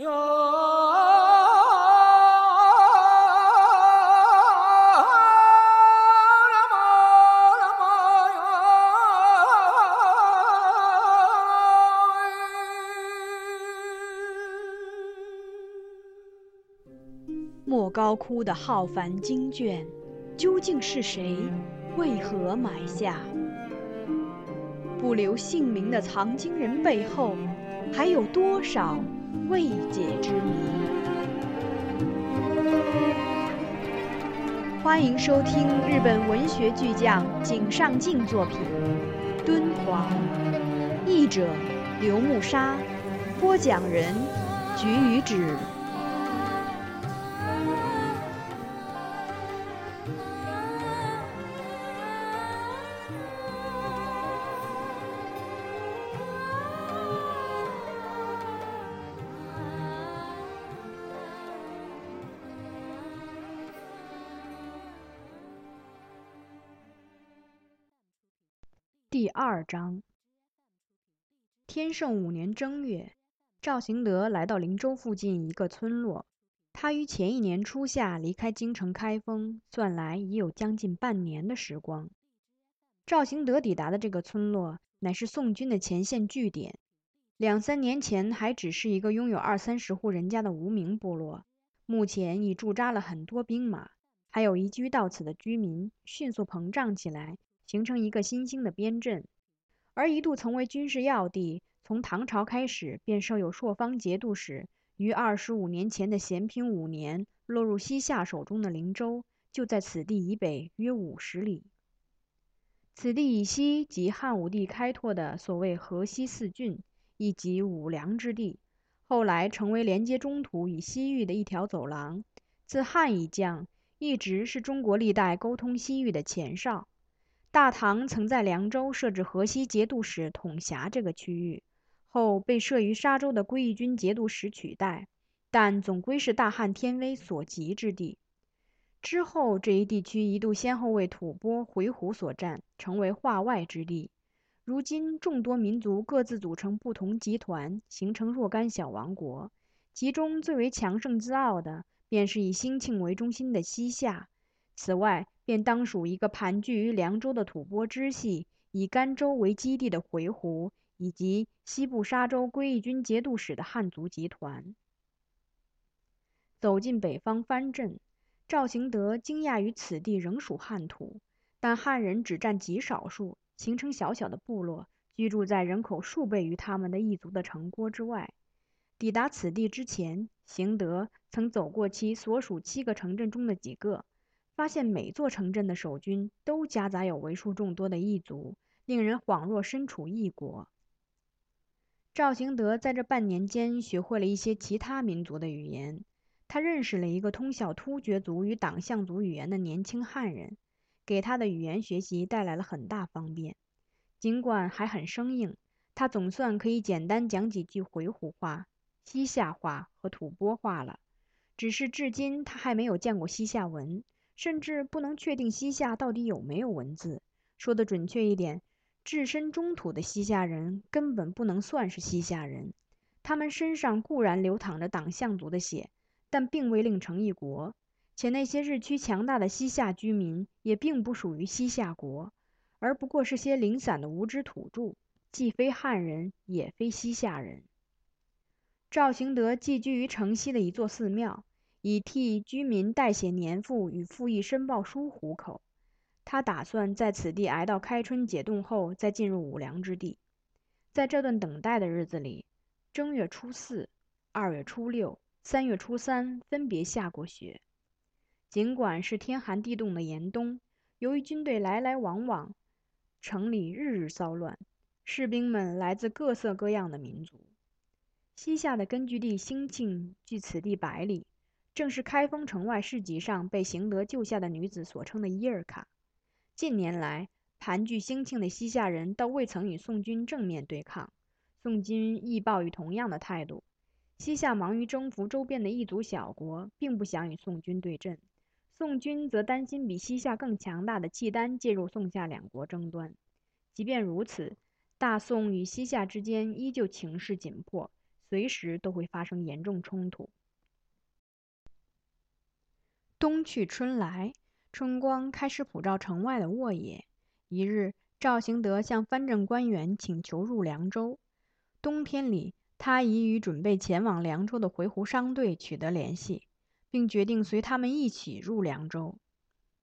莫高窟的浩繁经卷，究竟是谁？为何埋下？不留姓名的藏经人背后，还有多少未解之谜？欢迎收听日本文学巨匠井上靖作品《敦煌》，译者刘木沙，播讲人菊与子。第二章。天圣五年正月，赵行德来到灵州附近一个村落。他于前一年初夏离开京城开封，算来已有将近半年的时光。赵行德抵达的这个村落，乃是宋军的前线据点。两三年前还只是一个拥有二三十户人家的无名部落，目前已驻扎了很多兵马，还有移居到此的居民，迅速膨胀起来。形成一个新兴的边镇，而一度曾为军事要地，从唐朝开始便设有朔方节度使。于二十五年前的咸平五年，落入西夏手中的灵州，就在此地以北约五十里。此地以西即汉武帝开拓的所谓河西四郡，以及五梁之地，后来成为连接中土与西域的一条走廊。自汉以降，一直是中国历代沟通西域的前哨。大唐曾在凉州设置河西节度使，统辖这个区域，后被设于沙州的归义军节度使取代，但总归是大汉天威所及之地。之后，这一地区一度先后为吐蕃、回鹘所占，成为化外之地。如今，众多民族各自组成不同集团，形成若干小王国，其中最为强盛自傲的，便是以兴庆为中心的西夏。此外，便当属一个盘踞于凉州的吐蕃支系，以甘州为基地的回鹘，以及西部沙州归义军节度使的汉族集团。走进北方藩镇，赵行德惊讶于此地仍属汉土，但汉人只占极少数，形成小小的部落，居住在人口数倍于他们的异族的城郭之外。抵达此地之前，行德曾走过其所属七个城镇中的几个。发现每座城镇的守军都夹杂有为数众多的异族，令人恍若身处异国。赵行德在这半年间学会了一些其他民族的语言，他认识了一个通晓突厥族与党项族语言的年轻汉人，给他的语言学习带来了很大方便。尽管还很生硬，他总算可以简单讲几句回鹘话、西夏话和吐蕃话了。只是至今他还没有见过西夏文。甚至不能确定西夏到底有没有文字。说的准确一点，置身中土的西夏人根本不能算是西夏人。他们身上固然流淌着党项族的血，但并未另成一国。且那些日趋强大的西夏居民也并不属于西夏国，而不过是些零散的无知土著，既非汉人，也非西夏人。赵行德寄居于城西的一座寺庙。以替居民代写年赋与赋役申报书糊口。他打算在此地挨到开春解冻后，再进入五粮之地。在这段等待的日子里，正月初四、二月初六、三月初三分别下过雪。尽管是天寒地冻的严冬，由于军队来来往往，城里日日骚乱，士兵们来自各色各样的民族。西夏的根据地兴庆距此地百里。正是开封城外市集上被邢德救下的女子所称的伊尔卡。近年来，盘踞兴庆的西夏人倒未曾与宋军正面对抗，宋军亦抱以同样的态度。西夏忙于征服周边的异族小国，并不想与宋军对阵；宋军则担心比西夏更强大的契丹介入宋夏两国争端。即便如此，大宋与西夏之间依旧情势紧迫，随时都会发生严重冲突。冬去春来，春光开始普照城外的沃野。一日，赵行德向藩镇官员请求入凉州。冬天里，他已与准备前往凉州的回鹘商队取得联系，并决定随他们一起入凉州。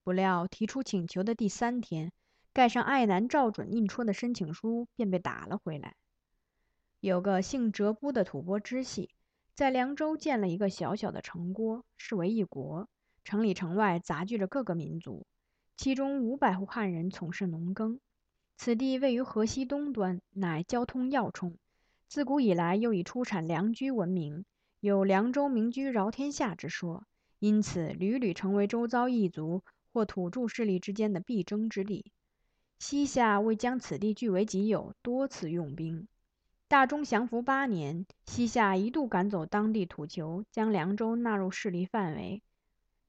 不料，提出请求的第三天，盖上爱南赵准印戳的申请书便被打了回来。有个姓哲布的吐蕃支系，在凉州建了一个小小的城郭，视为一国。城里城外杂聚着各个民族，其中五百户汉人从事农耕。此地位于河西东端，乃交通要冲。自古以来，又以出产良驹闻名，有“凉州名驹饶天下”之说，因此屡屡成为周遭异族或土著势力之间的必争之地。西夏为将此地据为己有，多次用兵。大中祥符八年，西夏一度赶走当地土酋，将凉州纳入势力范围。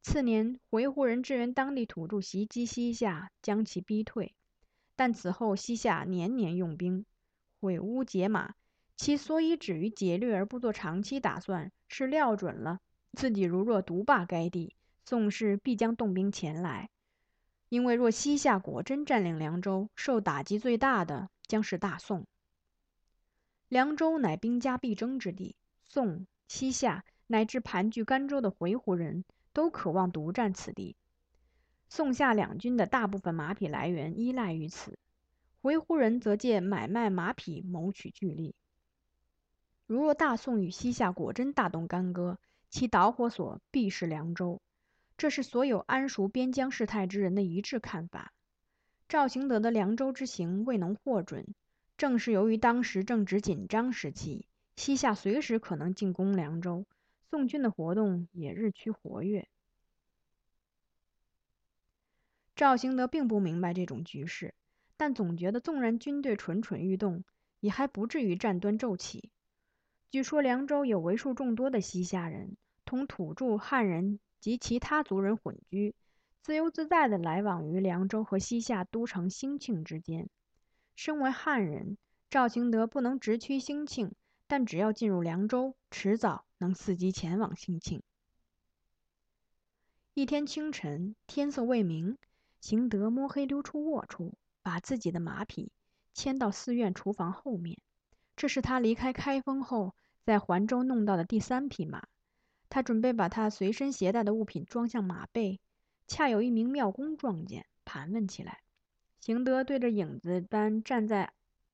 次年，回鹘人支援当地土著袭击西夏，将其逼退。但此后，西夏年年用兵，毁屋解马。其所以止于劫掠而不做长期打算，是料准了自己如若独霸该地，宋氏必将动兵前来。因为若西夏果真占领凉州，受打击最大的将是大宋。凉州乃兵家必争之地，宋、西夏乃至盘踞甘州的回鹘人。都渴望独占此地。宋夏两军的大部分马匹来源依赖于此，回鹘人则借买卖马匹谋取巨利。如若大宋与西夏果真大动干戈，其导火索必是凉州，这是所有谙熟边疆事态之人的一致看法。赵行德的凉州之行未能获准，正是由于当时正值紧张时期，西夏随时可能进攻凉州。宋军的活动也日趋活跃。赵兴德并不明白这种局势，但总觉得纵然军队蠢蠢欲动，也还不至于战端骤起。据说凉州有为数众多的西夏人，同土著汉人及其他族人混居，自由自在地来往于凉州和西夏都城兴庆之间。身为汉人，赵兴德不能直趋兴庆。但只要进入凉州，迟早能伺机前往兴庆。一天清晨，天色未明，邢德摸黑溜出卧处，把自己的马匹牵到寺院厨房后面。这是他离开开封后在环州弄到的第三匹马。他准备把他随身携带的物品装向马背，恰有一名庙公撞见，盘问起来。邢德对着影子般站在。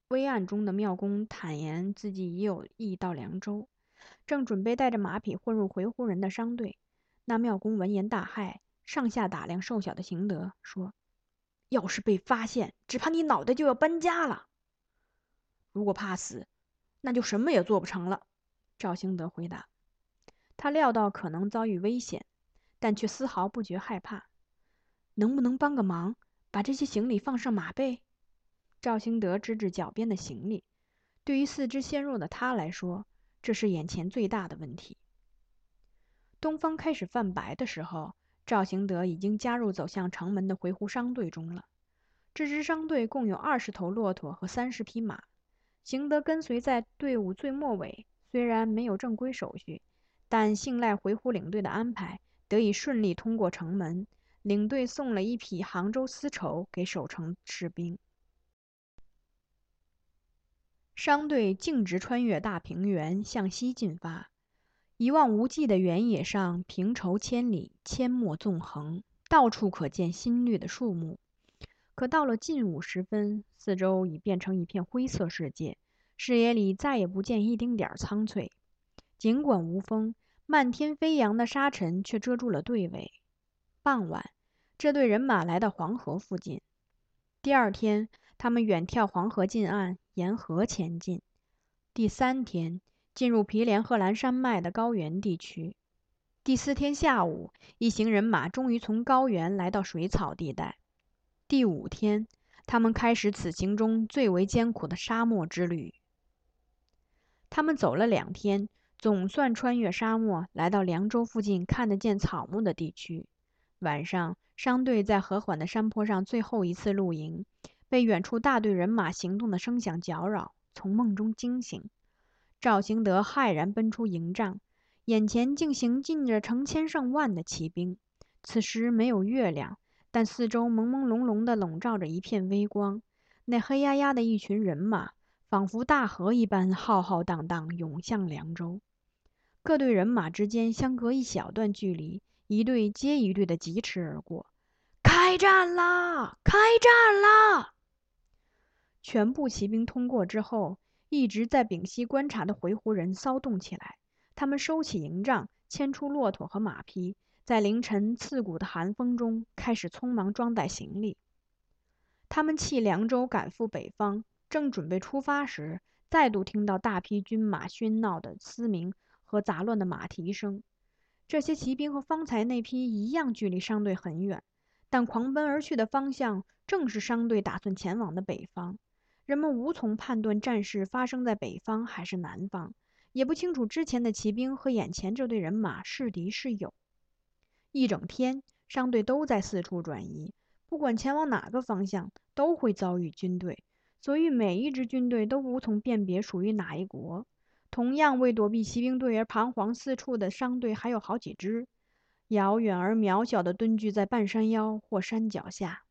微暗中的庙公坦言自己已有意到凉州，正准备带着马匹混入回鹘人的商队。那庙公闻言大骇，上下打量瘦小的邢德，说：“要是被发现，只怕你脑袋就要搬家了。如果怕死，那就什么也做不成了。”赵兴德回答。他料到可能遭遇危险，但却丝毫不觉害怕。能不能帮个忙，把这些行李放上马背？赵兴德支支脚边的行李，对于四肢纤弱的他来说，这是眼前最大的问题。东方开始泛白的时候，赵行德已经加入走向城门的回鹘商队中了。这支商队共有二十头骆驼和三十匹马，行德跟随在队伍最末尾。虽然没有正规手续，但信赖回鹘领队的安排，得以顺利通过城门。领队送了一匹杭州丝绸给守城士兵。商队径直穿越大平原，向西进发。一望无际的原野上，平畴千里，阡陌纵横，到处可见新绿的树木。可到了近午时分，四周已变成一片灰色世界，视野里再也不见一丁点儿苍翠。尽管无风，漫天飞扬的沙尘却遮住了队尾。傍晚，这队人马来到黄河附近。第二天，他们远眺黄河近岸。沿河前进。第三天，进入毗连贺兰山脉的高原地区。第四天下午，一行人马终于从高原来到水草地带。第五天，他们开始此行中最为艰苦的沙漠之旅。他们走了两天，总算穿越沙漠，来到凉州附近看得见草木的地区。晚上，商队在和缓的山坡上最后一次露营。被远处大队人马行动的声响搅扰，从梦中惊醒。赵兴德骇然奔出营帐，眼前竟行进着成千上万的骑兵。此时没有月亮，但四周朦朦胧胧地笼罩着一片微光。那黑压压的一群人马，仿佛大河一般浩浩荡荡涌向凉州。各队人马之间相隔一小段距离，一队接一队的疾驰而过。开战啦！开战啦！全部骑兵通过之后，一直在屏息观察的回鹘人骚动起来。他们收起营帐，牵出骆驼和马匹，在凌晨刺骨的寒风中开始匆忙装载行李。他们弃凉州赶赴北方，正准备出发时，再度听到大批军马喧闹的嘶鸣和杂乱的马蹄声。这些骑兵和方才那批一样，距离商队很远，但狂奔而去的方向正是商队打算前往的北方。人们无从判断战事发生在北方还是南方，也不清楚之前的骑兵和眼前这队人马是敌是友。一整天，商队都在四处转移，不管前往哪个方向，都会遭遇军队，所以每一支军队都无从辨别属于哪一国。同样为躲避骑兵队而彷徨四处的商队还有好几支，遥远而渺小的蹲踞在半山腰或山脚下。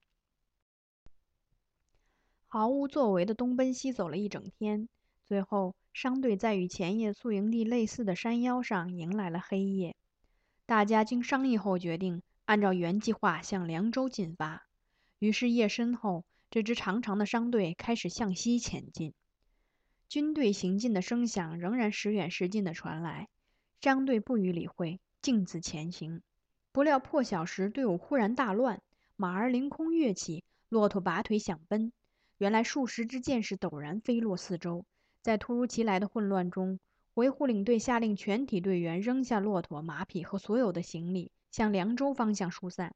毫无作为的东奔西走了一整天，最后商队在与前夜宿营地类似的山腰上迎来了黑夜。大家经商议后决定按照原计划向凉州进发。于是夜深后，这支长长的商队开始向西前进。军队行进的声响仍然时远时近地传来，商队不予理会，径自前行。不料破晓时，队伍忽然大乱，马儿凌空跃起，骆驼拔腿想奔。原来数十支箭矢陡然飞落四周，在突如其来的混乱中，维护领队下令全体队员扔下骆驼、马匹和所有的行李，向凉州方向疏散。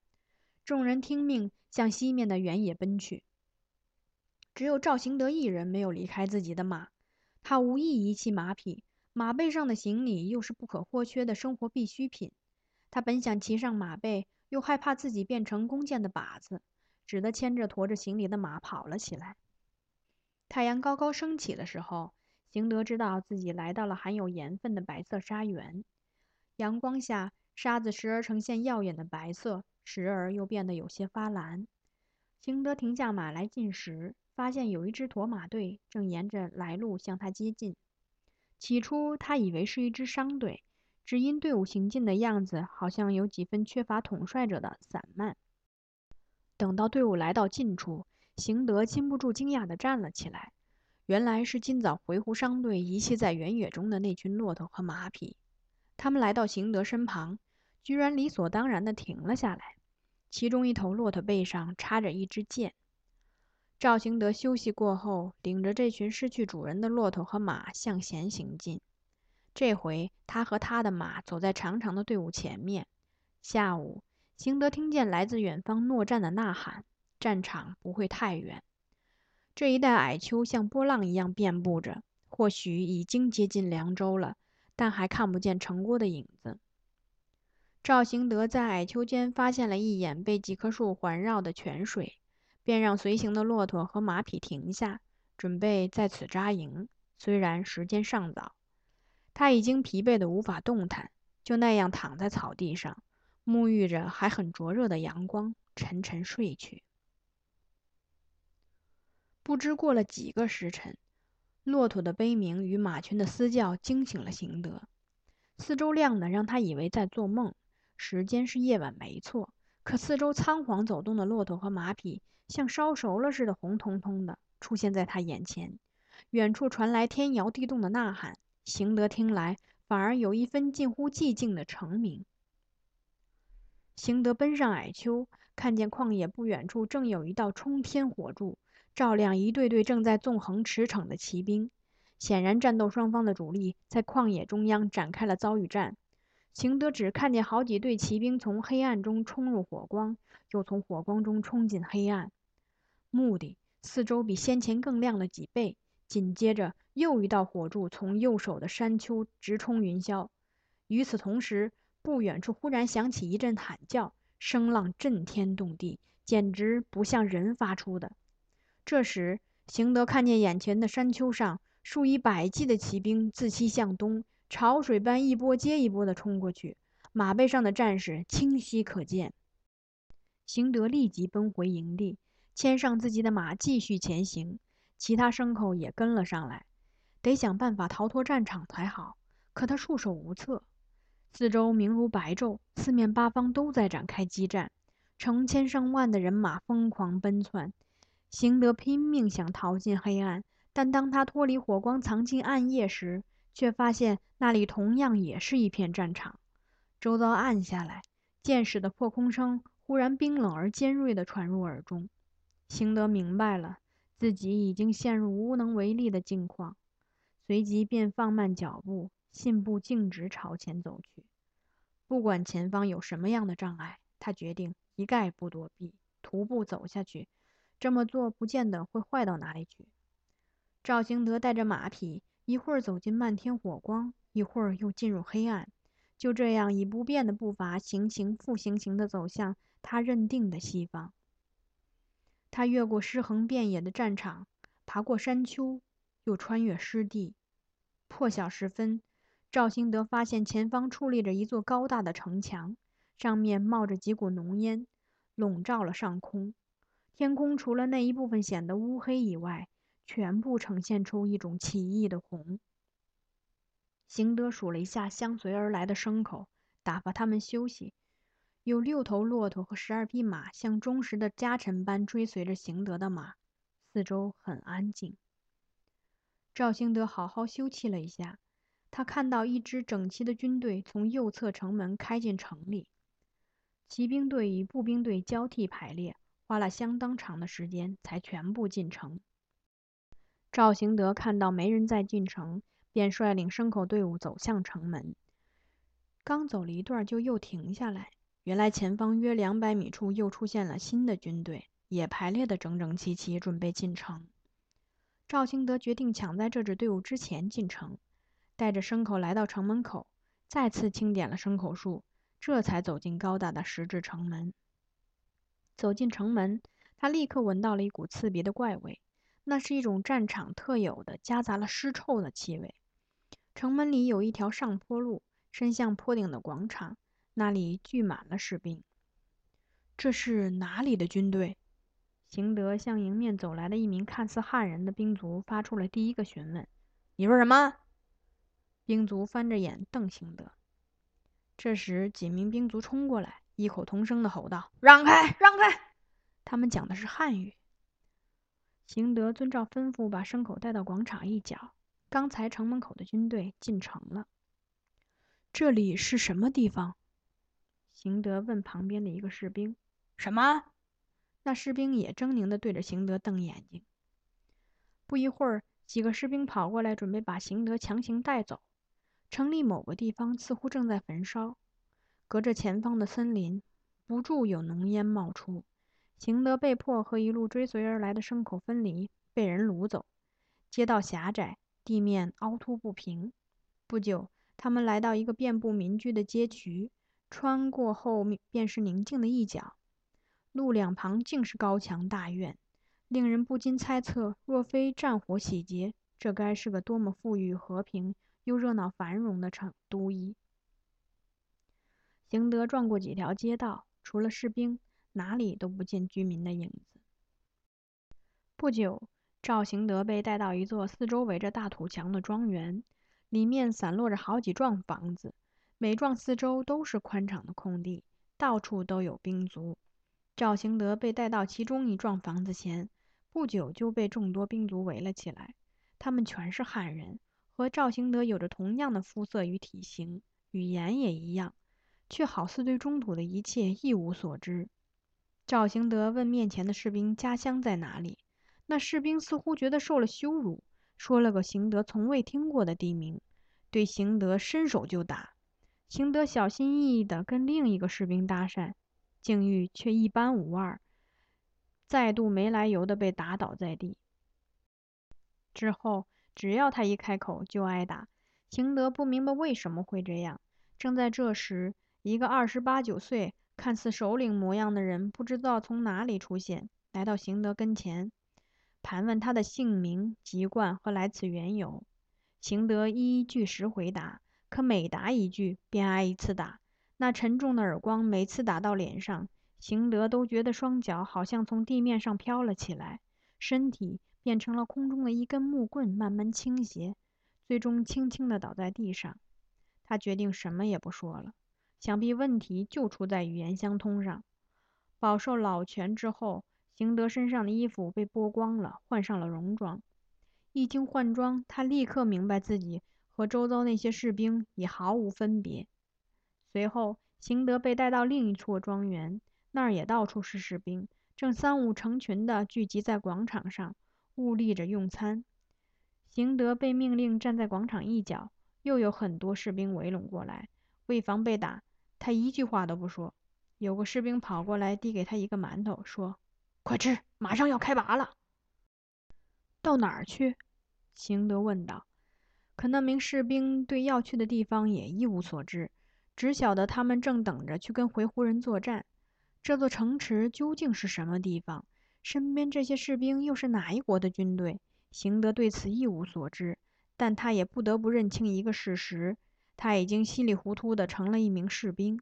众人听命，向西面的原野奔去。只有赵行德一人没有离开自己的马，他无意遗弃马匹，马背上的行李又是不可或缺的生活必需品。他本想骑上马背，又害怕自己变成弓箭的靶子。只得牵着驮着行李的马跑了起来。太阳高高升起的时候，邢德知道自己来到了含有盐分的白色沙原。阳光下，沙子时而呈现耀眼的白色，时而又变得有些发蓝。邢德停下马来进食，发现有一支驼马队正沿着来路向他接近。起初，他以为是一支商队，只因队伍行进的样子好像有几分缺乏统帅者的散漫。等到队伍来到近处，邢德禁不住惊讶地站了起来。原来是今早回鹘商队遗弃在原野中的那群骆驼和马匹。他们来到邢德身旁，居然理所当然地停了下来。其中一头骆驼背上插着一支箭。赵行德休息过后，领着这群失去主人的骆驼和马向前行进。这回他和他的马走在长长的队伍前面。下午。邢德听见来自远方诺战的呐喊，战场不会太远。这一带矮丘像波浪一样遍布着，或许已经接近凉州了，但还看不见城郭的影子。赵行德在矮丘间发现了一眼被几棵树环绕的泉水，便让随行的骆驼和马匹停下，准备在此扎营。虽然时间尚早，他已经疲惫得无法动弹，就那样躺在草地上。沐浴着还很灼热的阳光，沉沉睡去。不知过了几个时辰，骆驼的悲鸣与马群的嘶叫惊醒了邢德。四周亮的让他以为在做梦。时间是夜晚，没错。可四周仓皇走动的骆驼和马匹，像烧熟了似的红彤彤的出现在他眼前。远处传来天摇地动的呐喊，邢德听来反而有一分近乎寂静的澄明。邢德奔上矮丘，看见旷野不远处正有一道冲天火柱，照亮一队队正在纵横驰骋的骑兵。显然，战斗双方的主力在旷野中央展开了遭遇战。邢德只看见好几队骑兵从黑暗中冲入火光，又从火光中冲进黑暗。目的四周比先前更亮了几倍。紧接着，又一道火柱从右手的山丘直冲云霄。与此同时，不远处忽然响起一阵喊叫，声浪震天动地，简直不像人发出的。这时，邢德看见眼前的山丘上数以百计的骑兵自西向东，潮水般一波接一波地冲过去，马背上的战士清晰可见。邢德立即奔回营地，牵上自己的马继续前行，其他牲口也跟了上来。得想办法逃脱战场才好，可他束手无策。四周明如白昼，四面八方都在展开激战，成千上万的人马疯狂奔窜。邢德拼命想逃进黑暗，但当他脱离火光，藏进暗夜时，却发现那里同样也是一片战场。周遭暗下来，箭矢的破空声忽然冰冷而尖锐地传入耳中。邢德明白了，自己已经陷入无能为力的境况，随即便放慢脚步。信步径直朝前走去，不管前方有什么样的障碍，他决定一概不躲避，徒步走下去。这么做不见得会坏到哪里去。赵兴德带着马匹，一会儿走进漫天火光，一会儿又进入黑暗，就这样以不变的步伐，行行复行行地走向他认定的西方。他越过尸横遍野的战场，爬过山丘，又穿越湿地。破晓时分。赵兴德发现前方矗立着一座高大的城墙，上面冒着几股浓烟，笼罩了上空。天空除了那一部分显得乌黑以外，全部呈现出一种奇异的红。邢德数了一下相随而来的牲口，打发他们休息。有六头骆驼和十二匹马，像忠实的家臣般追随着邢德的马。四周很安静。赵兴德好好休憩了一下。他看到一支整齐的军队从右侧城门开进城里，骑兵队与步兵队交替排列，花了相当长的时间才全部进城。赵行德看到没人再进城，便率领牲口队伍走向城门。刚走了一段，就又停下来。原来前方约两百米处又出现了新的军队，也排列得整整齐齐，准备进城。赵兴德决定抢在这支队伍之前进城。带着牲口来到城门口，再次清点了牲口数，这才走进高大的石质城门。走进城门，他立刻闻到了一股刺鼻的怪味，那是一种战场特有的、夹杂了尸臭的气味。城门里有一条上坡路，伸向坡顶的广场，那里聚满了士兵。这是哪里的军队？邢德向迎面走来的一名看似汉人的兵卒发出了第一个询问：“你说什么？”兵卒翻着眼瞪邢德。这时，几名兵卒冲过来，异口同声地吼道：“让开，让开！”他们讲的是汉语。邢德遵照吩咐，把牲口带到广场一角。刚才城门口的军队进城了。这里是什么地方？邢德问旁边的一个士兵。什么？那士兵也狰狞地对着邢德瞪眼睛。不一会儿，几个士兵跑过来，准备把邢德强行带走。城里某个地方似乎正在焚烧，隔着前方的森林，不住有浓烟冒出。邢德被迫和一路追随而来的牲口分离，被人掳走。街道狭窄，地面凹凸不平。不久，他们来到一个遍布民居的街渠，穿过后便是宁静的一角。路两旁尽是高墙大院，令人不禁猜测：若非战火洗劫，这该是个多么富裕和平！又热闹繁荣的城都邑。邢德转过几条街道，除了士兵，哪里都不见居民的影子。不久，赵行德被带到一座四周围着大土墙的庄园，里面散落着好几幢房子，每幢四周都是宽敞的空地，到处都有兵卒。赵行德被带到其中一幢房子前，不久就被众多兵卒围了起来，他们全是汉人。和赵行德有着同样的肤色与体型，语言也一样，却好似对中土的一切一无所知。赵行德问面前的士兵家乡在哪里，那士兵似乎觉得受了羞辱，说了个行德从未听过的地名，对行德伸手就打。行德小心翼翼地跟另一个士兵搭讪，境遇却一般无二，再度没来由地被打倒在地。之后。只要他一开口就挨打，邢德不明白为什么会这样。正在这时，一个二十八九岁、看似首领模样的人不知道从哪里出现，来到邢德跟前，盘问他的姓名、籍贯和来此缘由。邢德一一据实回答，可每答一句，便挨一次打。那沉重的耳光每次打到脸上，邢德都觉得双脚好像从地面上飘了起来，身体变成了空中的一根木棍，慢慢倾斜，最终轻轻地倒在地上。他决定什么也不说了，想必问题就出在语言相通上。饱受老拳之后，邢德身上的衣服被剥光了，换上了戎装。一经换装，他立刻明白自己和周遭那些士兵已毫无分别。随后，邢德被带到另一处庄园，那儿也到处是士兵，正三五成群地聚集在广场上，兀立着用餐。邢德被命令站在广场一角。又有很多士兵围拢过来，为防被打，他一句话都不说。有个士兵跑过来，递给他一个馒头，说：“快吃，马上要开拔了。”到哪儿去？邢德问道。可那名士兵对要去的地方也一无所知，只晓得他们正等着去跟回鹘人作战。这座城池究竟是什么地方？身边这些士兵又是哪一国的军队？邢德对此一无所知。但他也不得不认清一个事实：他已经稀里糊涂的成了一名士兵。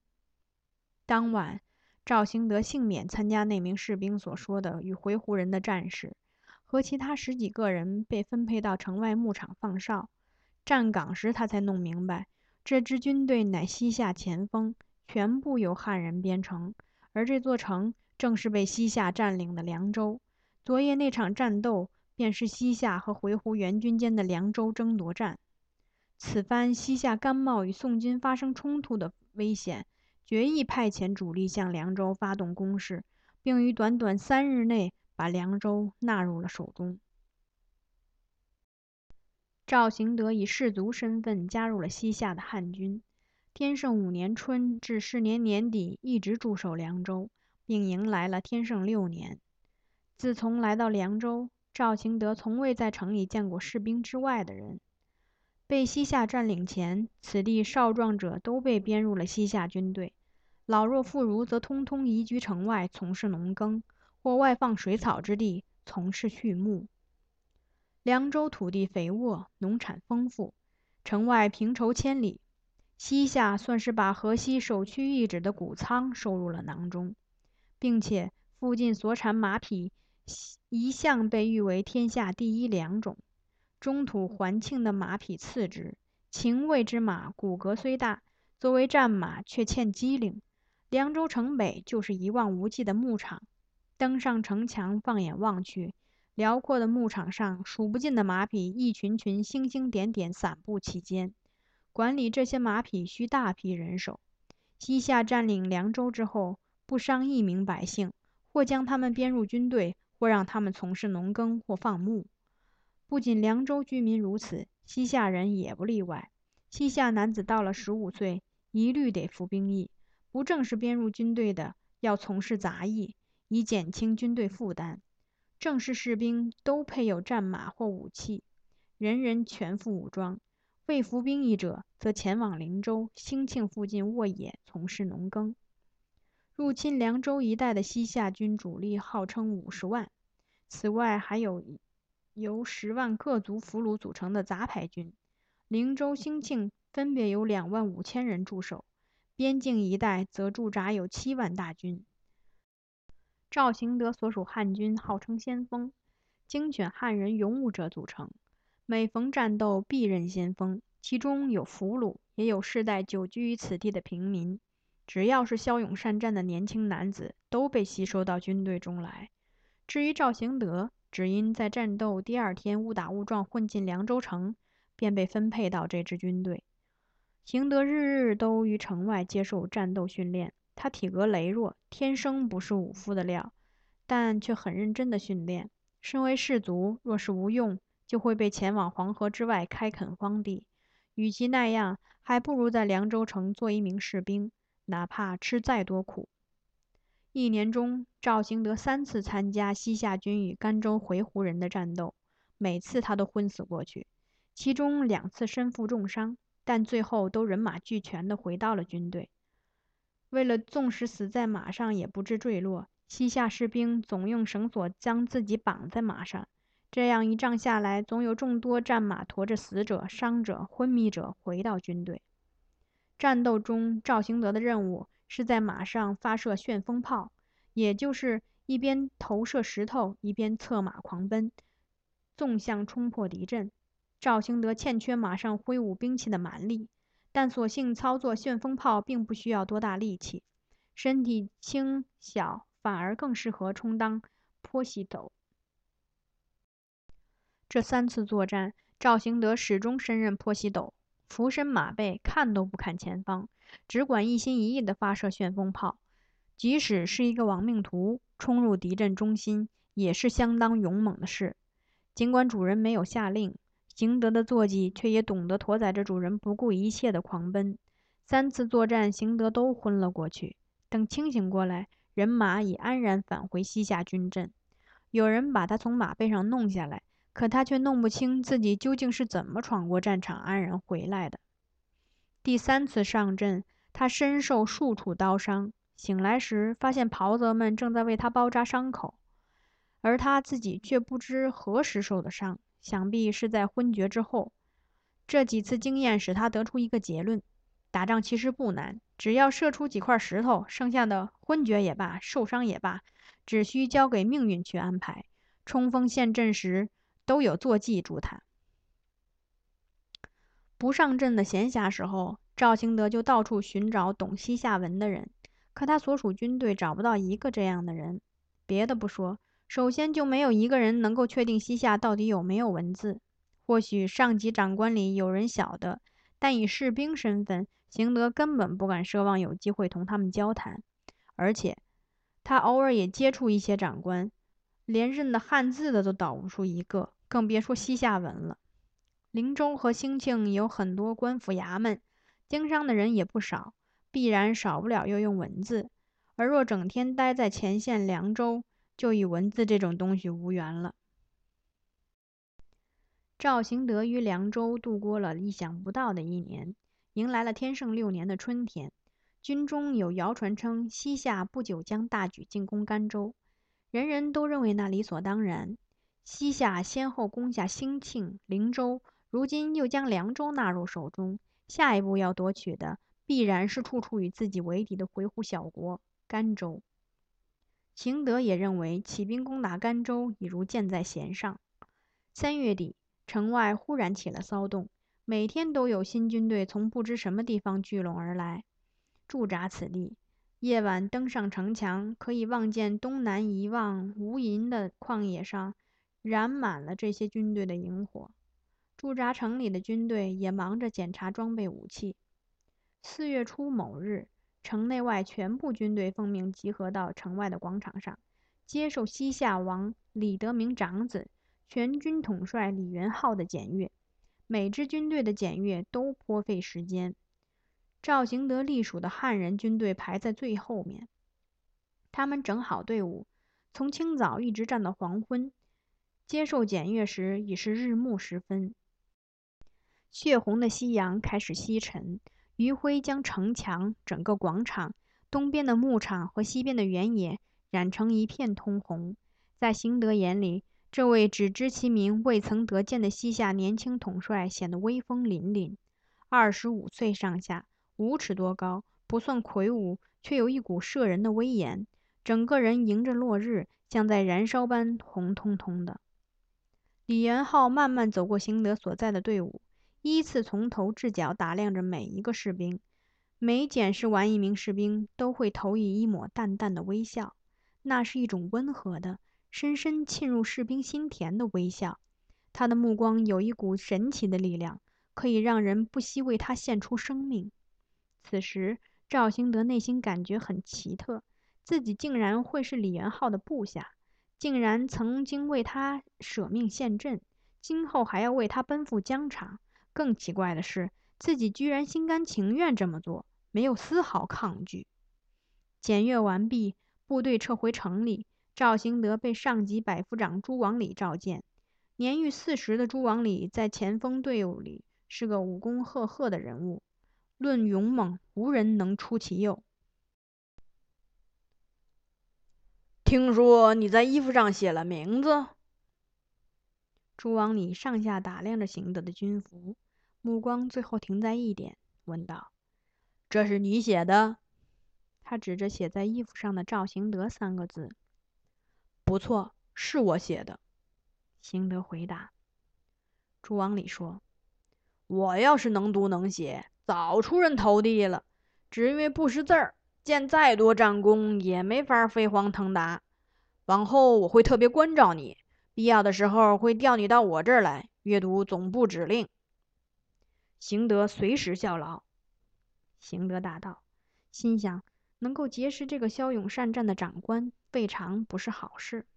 当晚，赵兴德幸免参加那名士兵所说的与回鹘人的战事，和其他十几个人被分配到城外牧场放哨。站岗时，他才弄明白，这支军队乃西夏前锋，全部由汉人编成，而这座城正是被西夏占领的凉州。昨夜那场战斗。便是西夏和回鹘援军间的凉州争夺战。此番西夏甘冒与宋军发生冲突的危险，决意派遣主力向凉州发动攻势，并于短短三日内把凉州纳入了手中。赵行德以士卒身份加入了西夏的汉军。天圣五年春至是年年底，一直驻守凉州，并迎来了天圣六年。自从来到凉州，赵行德从未在城里见过士兵之外的人。被西夏占领前，此地少壮者都被编入了西夏军队，老弱妇孺则通通移居城外从事农耕，或外放水草之地从事畜牧。凉州土地肥沃，农产丰富，城外平畴千里。西夏算是把河西首屈一指的谷仓收入了囊中，并且附近所产马匹。一向被誉为天下第一良种，中土环庆的马匹次之。秦魏之马骨骼虽大，作为战马却欠机灵。凉州城北就是一望无际的牧场，登上城墙，放眼望去，辽阔的牧场上数不尽的马匹，一群群星星点点散布其间。管理这些马匹需大批人手。西夏占领凉州之后，不伤一名百姓，或将他们编入军队。或让他们从事农耕或放牧。不仅凉州居民如此，西夏人也不例外。西夏男子到了十五岁，一律得服兵役，不正式编入军队的，要从事杂役，以减轻军队负担。正式士兵都配有战马或武器，人人全副武装。未服兵役者，则前往灵州、兴庆附近沃野从事农耕。入侵凉州一带的西夏军主力号称五十万，此外还有由十万各族俘虏组成的杂牌军。灵州、兴庆分别有两万五千人驻守，边境一带则驻扎有七万大军。赵行德所属汉军号称先锋，精选汉人勇武者组成，每逢战斗必任先锋，其中有俘虏，也有世代久居于此地的平民。只要是骁勇善战的年轻男子，都被吸收到军队中来。至于赵行德，只因在战斗第二天误打误撞混进凉州城，便被分配到这支军队。行德日日都于城外接受战斗训练。他体格羸弱，天生不是武夫的料，但却很认真的训练。身为士卒，若是无用，就会被遣往黄河之外开垦荒地。与其那样，还不如在凉州城做一名士兵。哪怕吃再多苦，一年中，赵行德三次参加西夏军与甘州回鹘人的战斗，每次他都昏死过去，其中两次身负重伤，但最后都人马俱全地回到了军队。为了纵使死在马上也不致坠落，西夏士兵总用绳索将自己绑在马上，这样一仗下来，总有众多战马驮着死者、伤者、昏迷者回到军队。战斗中，赵行德的任务是在马上发射旋风炮，也就是一边投射石头，一边策马狂奔，纵向冲破敌阵。赵行德欠缺马上挥舞兵器的蛮力，但所幸操作旋风炮并不需要多大力气，身体轻小，反而更适合充当坡西斗。这三次作战，赵行德始终身任坡西斗。俯身马背，看都不看前方，只管一心一意地发射旋风炮。即使是一个亡命徒冲入敌阵中心，也是相当勇猛的事。尽管主人没有下令，行德的坐骑却也懂得驮载着主人不顾一切的狂奔。三次作战，行德都昏了过去。等清醒过来，人马已安然返回西夏军阵。有人把他从马背上弄下来。可他却弄不清自己究竟是怎么闯过战场安然回来的。第三次上阵，他身受数处刀伤，醒来时发现袍泽们正在为他包扎伤口，而他自己却不知何时受的伤，想必是在昏厥之后。这几次经验使他得出一个结论：打仗其实不难，只要射出几块石头，剩下的昏厥也罢，受伤也罢，只需交给命运去安排。冲锋陷阵时。都有坐骑助他。不上阵的闲暇时候，赵兴德就到处寻找懂西夏文的人，可他所属军队找不到一个这样的人。别的不说，首先就没有一个人能够确定西夏到底有没有文字。或许上级长官里有人晓得，但以士兵身份，邢德根本不敢奢望有机会同他们交谈。而且，他偶尔也接触一些长官。连认的汉字的都倒不出一个，更别说西夏文了。灵州和兴庆有很多官府衙门，经商的人也不少，必然少不了要用文字。而若整天待在前线凉州，就与文字这种东西无缘了。赵行德于凉州度过了意想不到的一年，迎来了天圣六年的春天。军中有谣传称，西夏不久将大举进攻甘州。人人都认为那理所当然。西夏先后攻下兴庆、灵州，如今又将凉州纳入手中，下一步要夺取的必然是处处与自己为敌的回鹘小国甘州。秦德也认为起兵攻打甘州已如箭在弦上。三月底，城外忽然起了骚动，每天都有新军队从不知什么地方聚拢而来，驻扎此地。夜晚登上城墙，可以望见东南一望无垠的旷野上燃满了这些军队的营火。驻扎城里的军队也忙着检查装备武器。四月初某日，城内外全部军队奉命集合到城外的广场上，接受西夏王李德明长子、全军统帅李元昊的检阅。每支军队的检阅都颇费时间。赵行德隶属的汉人军队排在最后面，他们整好队伍，从清早一直站到黄昏。接受检阅时已是日暮时分，血红的夕阳开始西沉，余晖将城墙、整个广场、东边的牧场和西边的原野染成一片通红。在行德眼里，这位只知其名未曾得见的西夏年轻统帅显得威风凛凛，二十五岁上下。五尺多高，不算魁梧，却有一股摄人的威严。整个人迎着落日，像在燃烧般红彤彤的。李元昊慢慢走过邢德所在的队伍，依次从头至脚打量着每一个士兵。每检视完一名士兵，都会投以一抹淡淡的微笑，那是一种温和的、深深沁入士兵心田的微笑。他的目光有一股神奇的力量，可以让人不惜为他献出生命。此时，赵兴德内心感觉很奇特，自己竟然会是李元昊的部下，竟然曾经为他舍命献阵，今后还要为他奔赴疆场。更奇怪的是，自己居然心甘情愿这么做，没有丝毫抗拒。检阅完毕，部队撤回城里，赵兴德被上级百夫长朱王礼召见。年逾四十的朱王礼在前锋队伍里是个武功赫赫的人物。论勇猛，无人能出其右。听说你在衣服上写了名字？朱王礼上下打量着邢德的军服，目光最后停在一点，问道：“这是你写的？”他指着写在衣服上的“赵行德”三个字。“不错，是我写的。”邢德回答。朱王礼说：“我要是能读能写，早出人头地了。只因为不识字儿，见再多战功也没法飞黄腾达。往后我会特别关照你。”必要的时候会调你到我这儿来阅读总部指令。行德随时效劳。行德大道，心想能够结识这个骁勇善战的长官，未尝不是好事。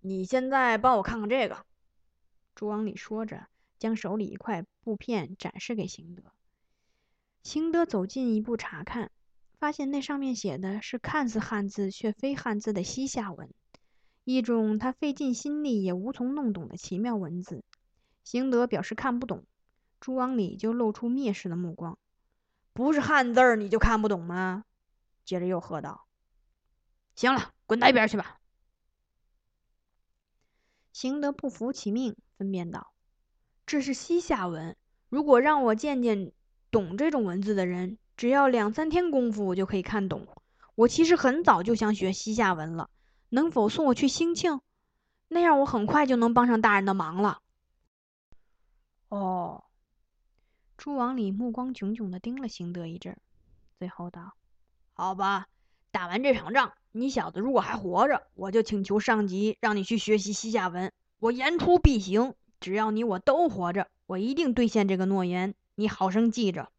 你现在帮我看看这个。朱王礼说着，将手里一块布片展示给行德。邢德走近一步查看，发现那上面写的是看似汉字却非汉字的西夏文。一种他费尽心力也无从弄懂的奇妙文字，邢德表示看不懂，朱王礼就露出蔑视的目光：“不是汉字儿你就看不懂吗？”接着又喝道：“行了，滚到一边去吧。”邢德不服其命，分辨道：“这是西夏文，如果让我见见懂这种文字的人，只要两三天功夫我就可以看懂。我其实很早就想学西夏文了。”能否送我去兴庆？那样我很快就能帮上大人的忙了。哦，朱王礼目光炯炯地盯了邢德一阵，最后道：“好吧，打完这场仗，你小子如果还活着，我就请求上级让你去学习西夏文。我言出必行，只要你我都活着，我一定兑现这个诺言。你好生记着。”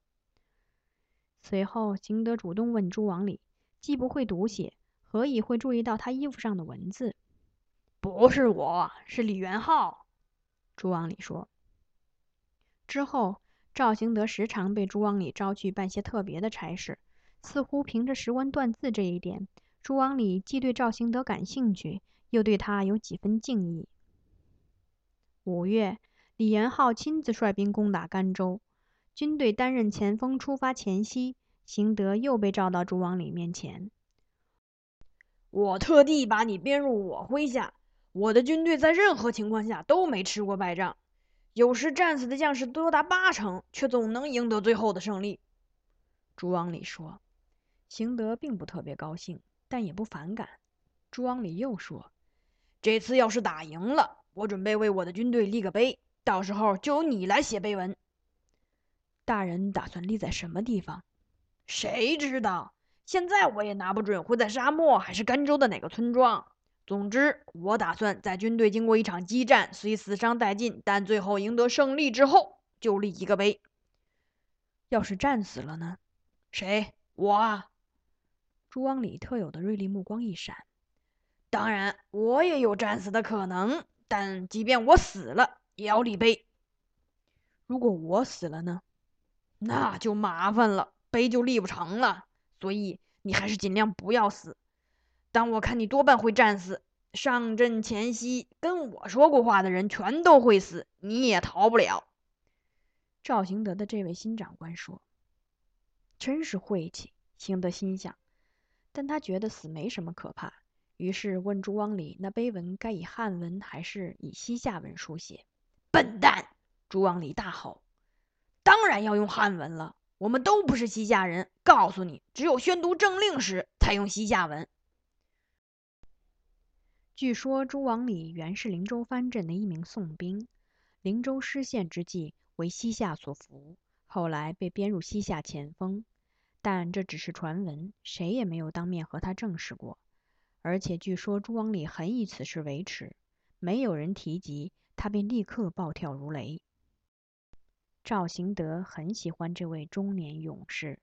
随后，邢德主动问朱王礼：“既不会读写。”何以会注意到他衣服上的文字？不是我，是李元昊。朱王礼说。之后，赵行德时常被朱王礼招去办些特别的差事，似乎凭着识文断字这一点，朱王礼既对赵行德感兴趣，又对他有几分敬意。五月，李元昊亲自率兵攻打甘州，军队担任前锋出发前夕，邢德又被召到朱王礼面前。我特地把你编入我麾下。我的军队在任何情况下都没吃过败仗，有时战死的将士多达八成，却总能赢得最后的胜利。朱王礼说。邢德并不特别高兴，但也不反感。朱王礼又说：“这次要是打赢了，我准备为我的军队立个碑，到时候就由你来写碑文。”大人打算立在什么地方？谁知道？现在我也拿不准会在沙漠还是甘州的哪个村庄。总之，我打算在军队经过一场激战，虽死伤殆尽，但最后赢得胜利之后，就立一个碑。要是战死了呢？谁？我啊！朱王里特有的锐利目光一闪。当然，我也有战死的可能，但即便我死了，也要立碑。如果我死了呢？那就麻烦了，碑就立不成了。所以你还是尽量不要死。但我看你多半会战死。上阵前夕跟我说过话的人全都会死，你也逃不了。赵行德的这位新长官说：“真是晦气。”行德心想，但他觉得死没什么可怕，于是问朱王礼：“那碑文该以汉文还是以西夏文书写？”笨蛋！朱王礼大吼：“当然要用汉文了。”我们都不是西夏人，告诉你，只有宣读政令时才用西夏文。据说朱王礼原是灵州藩镇的一名宋兵，灵州失陷之际为西夏所俘，后来被编入西夏前锋，但这只是传闻，谁也没有当面和他证实过。而且据说朱王礼很以此事为耻，没有人提及他，便立刻暴跳如雷。赵行德很喜欢这位中年勇士。